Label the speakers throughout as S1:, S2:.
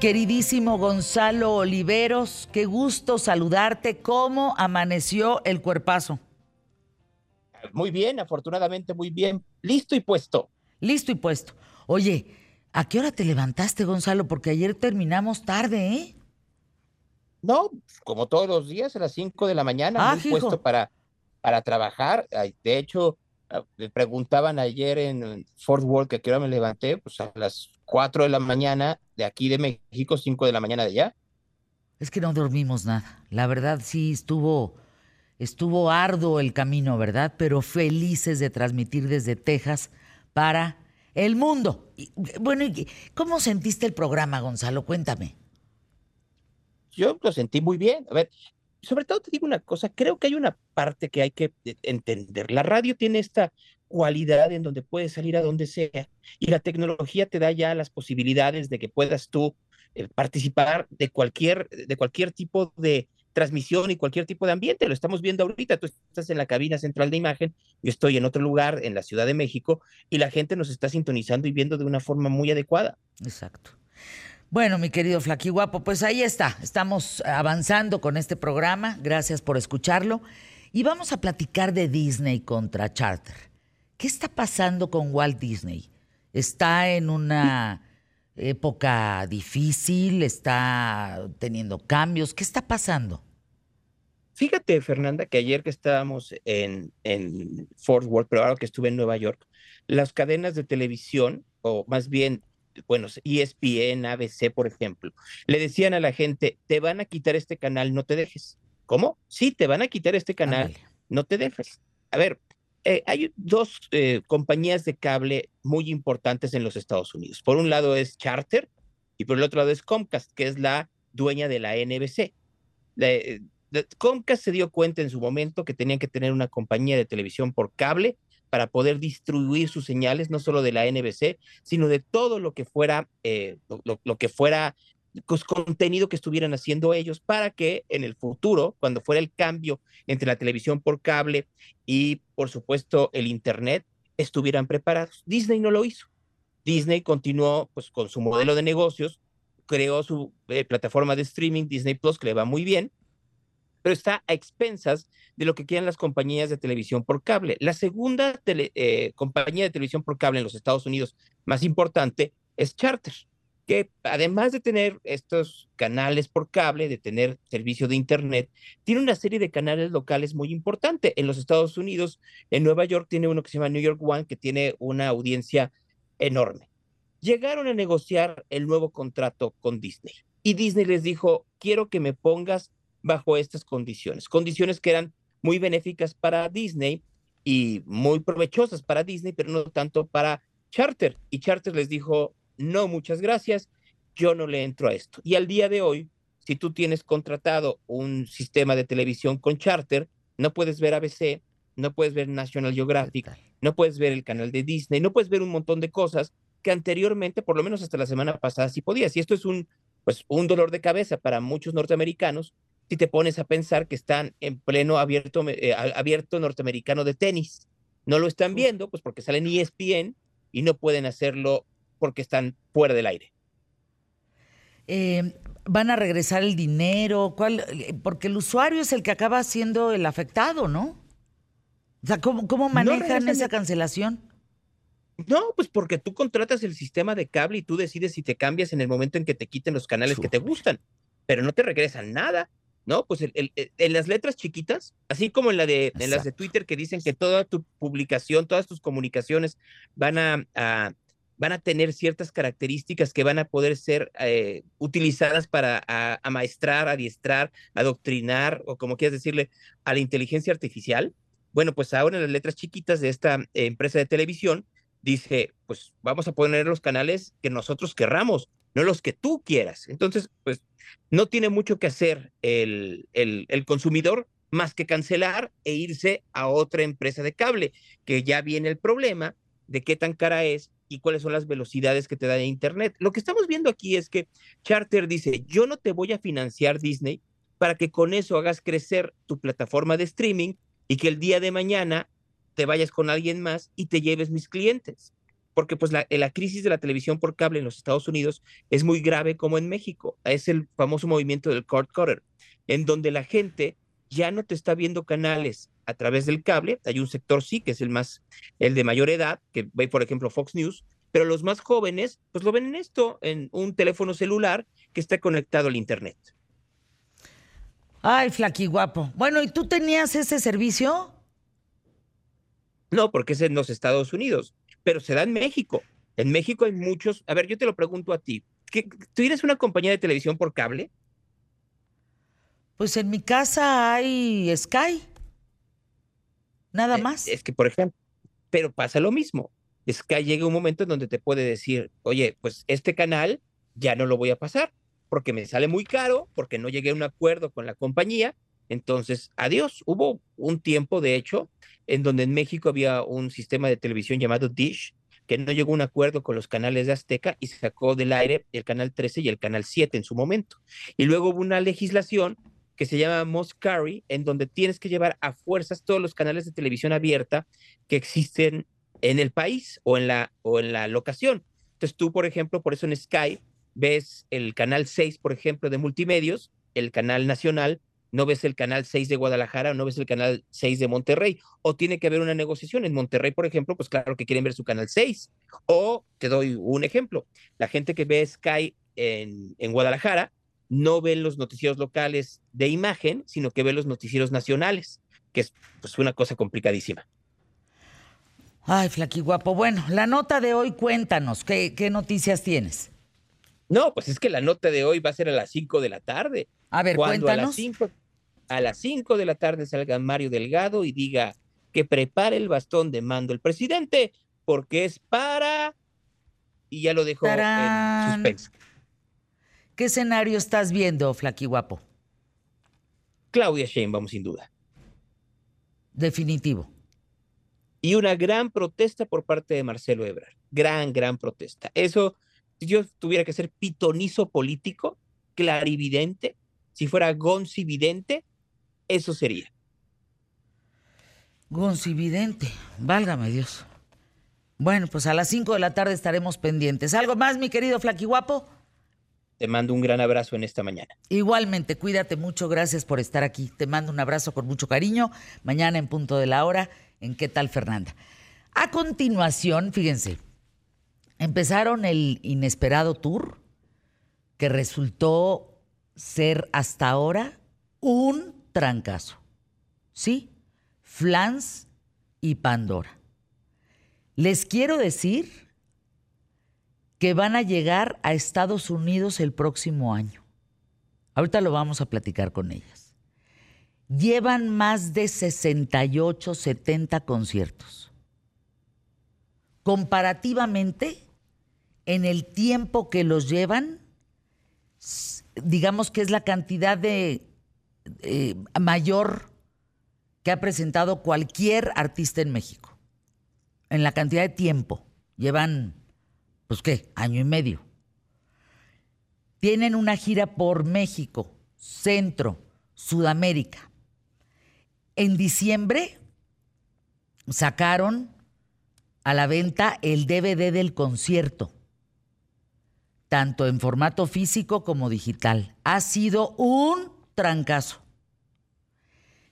S1: Queridísimo Gonzalo Oliveros, qué gusto saludarte. ¿Cómo amaneció el cuerpazo?
S2: Muy bien, afortunadamente muy bien. Listo y puesto.
S1: Listo y puesto. Oye, ¿a qué hora te levantaste, Gonzalo? Porque ayer terminamos tarde, ¿eh?
S2: No, como todos los días, a las 5 de la mañana, ah, muy puesto para, para trabajar. De hecho, ah, me preguntaban ayer en Fort Worth que a qué hora me levanté, pues a las 4 de la mañana de aquí de México, 5 de la mañana de allá.
S1: Es que no dormimos nada. La verdad sí estuvo estuvo arduo el camino, ¿verdad? Pero felices de transmitir desde Texas para el mundo. bueno, ¿cómo sentiste el programa, Gonzalo? Cuéntame.
S2: Yo lo sentí muy bien. A ver, sobre todo te digo una cosa, creo que hay una parte que hay que entender. La radio tiene esta cualidad en donde puedes salir a donde sea y la tecnología te da ya las posibilidades de que puedas tú eh, participar de cualquier, de cualquier tipo de transmisión y cualquier tipo de ambiente. Lo estamos viendo ahorita. Tú estás en la cabina central de imagen, yo estoy en otro lugar, en la Ciudad de México, y la gente nos está sintonizando y viendo de una forma muy adecuada.
S1: Exacto. Bueno, mi querido Flaqui Guapo, pues ahí está. Estamos avanzando con este programa. Gracias por escucharlo. Y vamos a platicar de Disney contra Charter. ¿Qué está pasando con Walt Disney? ¿Está en una época difícil? ¿Está teniendo cambios? ¿Qué está pasando?
S2: Fíjate, Fernanda, que ayer que estábamos en, en Fort Worth, pero ahora que estuve en Nueva York, las cadenas de televisión, o más bien, bueno, ESPN, ABC, por ejemplo, le decían a la gente, te van a quitar este canal, no te dejes. ¿Cómo? Sí, te van a quitar este canal, no te dejes. A ver, eh, hay dos eh, compañías de cable muy importantes en los Estados Unidos. Por un lado es Charter y por el otro lado es Comcast, que es la dueña de la NBC. Eh, Comcast se dio cuenta en su momento que tenían que tener una compañía de televisión por cable para poder distribuir sus señales, no solo de la NBC, sino de todo lo que fuera, lo, que fuera contenido que estuvieran haciendo ellos para que en el futuro, cuando fuera el cambio entre la televisión por cable y, por supuesto, el Internet, estuvieran preparados. Disney no lo hizo. Disney continuó pues, con su modelo de negocios, creó su eh, plataforma de streaming, Disney Plus, que le va muy bien, pero está a expensas de lo que quieran las compañías de televisión por cable. La segunda eh, compañía de televisión por cable en los Estados Unidos más importante es Charter que además de tener estos canales por cable, de tener servicio de Internet, tiene una serie de canales locales muy importante. En los Estados Unidos, en Nueva York, tiene uno que se llama New York One, que tiene una audiencia enorme. Llegaron a negociar el nuevo contrato con Disney y Disney les dijo, quiero que me pongas bajo estas condiciones, condiciones que eran muy benéficas para Disney y muy provechosas para Disney, pero no tanto para Charter. Y Charter les dijo, no, muchas gracias, yo no le entro a esto. Y al día de hoy, si tú tienes contratado un sistema de televisión con charter, no puedes ver ABC, no puedes ver National Geographic, no puedes ver el canal de Disney, no puedes ver un montón de cosas que anteriormente, por lo menos hasta la semana pasada, sí podías. Y esto es un, pues, un dolor de cabeza para muchos norteamericanos si te pones a pensar que están en pleno abierto, eh, abierto norteamericano de tenis. No lo están viendo, pues porque salen ESPN y no pueden hacerlo porque están fuera del aire.
S1: Eh, ¿Van a regresar el dinero? ¿Cuál? Porque el usuario es el que acaba siendo el afectado, ¿no? O sea, ¿cómo, manejan esa cancelación?
S2: No, pues porque tú contratas el sistema de cable y tú decides si te cambias en el momento en que te quiten los canales que te gustan, pero no te regresan nada, ¿no? Pues en las letras chiquitas, así como en, la de, en las de Twitter que dicen que toda tu publicación, todas tus comunicaciones van a van a tener ciertas características que van a poder ser eh, utilizadas para amaestrar, adiestrar, adoctrinar o como quieras decirle a la inteligencia artificial. Bueno, pues ahora en las letras chiquitas de esta empresa de televisión dice, pues vamos a poner los canales que nosotros querramos, no los que tú quieras. Entonces, pues no tiene mucho que hacer el, el consumidor más que cancelar e irse a otra empresa de cable, que ya viene el problema de qué tan cara es y cuáles son las velocidades que te da Internet. Lo que estamos viendo aquí es que Charter dice, yo no te voy a financiar Disney para que con eso hagas crecer tu plataforma de streaming y que el día de mañana te vayas con alguien más y te lleves mis clientes. porque pues la, la, crisis de la televisión por cable en los Estados Unidos es muy grave como en México. Es el famoso movimiento del cord cutter, en donde la gente ya no te está viendo canales a través del cable. Hay un sector sí, que es el más, el de mayor edad, que ve, por ejemplo, Fox News, pero los más jóvenes, pues lo ven en esto, en un teléfono celular que está conectado al Internet.
S1: Ay, flaqui guapo. Bueno, ¿y tú tenías ese servicio?
S2: No, porque es en los Estados Unidos pero se da en México. En México hay muchos. A ver, yo te lo pregunto a ti. ¿Tú tienes una compañía de televisión por cable?
S1: Pues en mi casa hay Sky. Nada eh, más.
S2: Es que, por ejemplo, pero pasa lo mismo. Sky llega un momento en donde te puede decir, oye, pues este canal ya no lo voy a pasar porque me sale muy caro, porque no llegué a un acuerdo con la compañía. Entonces, adiós. Hubo un tiempo, de hecho, en donde en México había un sistema de televisión llamado Dish, que no llegó a un acuerdo con los canales de Azteca y sacó del aire el canal 13 y el canal 7 en su momento. Y luego hubo una legislación que se llama Must Carry, en donde tienes que llevar a fuerzas todos los canales de televisión abierta que existen en el país o en la, o en la locación. Entonces tú, por ejemplo, por eso en Sky ves el canal 6, por ejemplo, de multimedios, el canal nacional, no ves el canal 6 de Guadalajara no ves el canal 6 de Monterrey. O tiene que haber una negociación. En Monterrey, por ejemplo, pues claro que quieren ver su canal 6. O te doy un ejemplo. La gente que ve Sky en, en Guadalajara no ve los noticieros locales de imagen, sino que ve los noticieros nacionales, que es pues, una cosa complicadísima.
S1: Ay, Flaqui Guapo. Bueno, la nota de hoy, cuéntanos, ¿qué, ¿qué noticias tienes?
S2: No, pues es que la nota de hoy va a ser a las 5 de la tarde.
S1: A ver, cuéntanos.
S2: A las 5 a las 5 de la tarde salga Mario Delgado y diga que prepare el bastón de mando el presidente, porque es para. Y ya lo dejó en suspenso.
S1: ¿Qué escenario estás viendo, Flaqui Guapo?
S2: Claudia Sheinbaum, sin duda.
S1: Definitivo.
S2: Y una gran protesta por parte de Marcelo Ebrard. Gran, gran protesta. Eso si yo tuviera que ser pitonizo político, clarividente, si fuera goncividente, eso sería.
S1: Goncividente, válgame Dios. Bueno, pues a las 5 de la tarde estaremos pendientes. ¿Algo más, mi querido Flaquihuapo?
S2: Te mando un gran abrazo en esta mañana.
S1: Igualmente, cuídate mucho, gracias por estar aquí. Te mando un abrazo con mucho cariño. Mañana en punto de la hora, en ¿Qué tal, Fernanda? A continuación, fíjense, empezaron el inesperado tour que resultó ser hasta ahora un trancazo. ¿Sí? Flans y Pandora. Les quiero decir que van a llegar a Estados Unidos el próximo año. Ahorita lo vamos a platicar con ellas. Llevan más de 68, 70 conciertos. Comparativamente, en el tiempo que los llevan, digamos que es la cantidad de eh, mayor que ha presentado cualquier artista en México. En la cantidad de tiempo. Llevan, pues qué, año y medio. Tienen una gira por México, Centro, Sudamérica. En diciembre sacaron a la venta el DVD del concierto tanto en formato físico como digital. Ha sido un trancazo.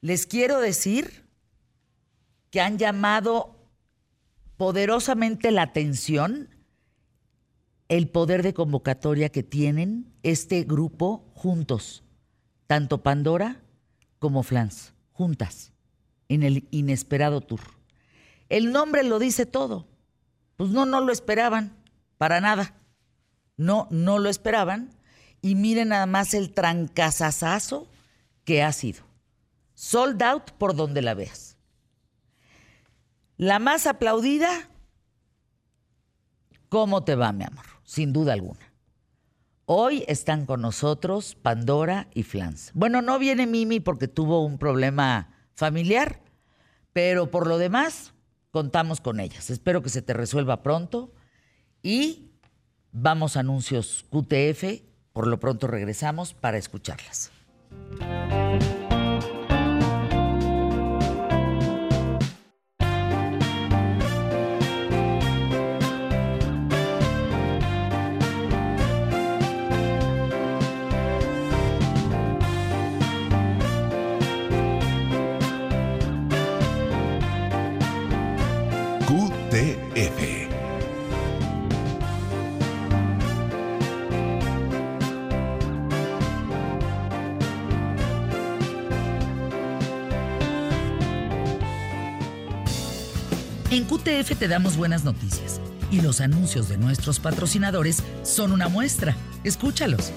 S1: Les quiero decir que han llamado poderosamente la atención el poder de convocatoria que tienen este grupo juntos, tanto Pandora como Flans, juntas, en el inesperado tour. El nombre lo dice todo. Pues no, no lo esperaban, para nada. No, no lo esperaban. Y miren nada más el trancazazazo que ha sido. Sold out por donde la veas. La más aplaudida, ¿cómo te va, mi amor? Sin duda alguna. Hoy están con nosotros Pandora y Flans. Bueno, no viene Mimi porque tuvo un problema familiar, pero por lo demás, contamos con ellas. Espero que se te resuelva pronto y Vamos a anuncios QTF, por lo pronto regresamos para escucharlas. En QTF te damos buenas noticias y los anuncios de nuestros patrocinadores son una muestra. Escúchalos.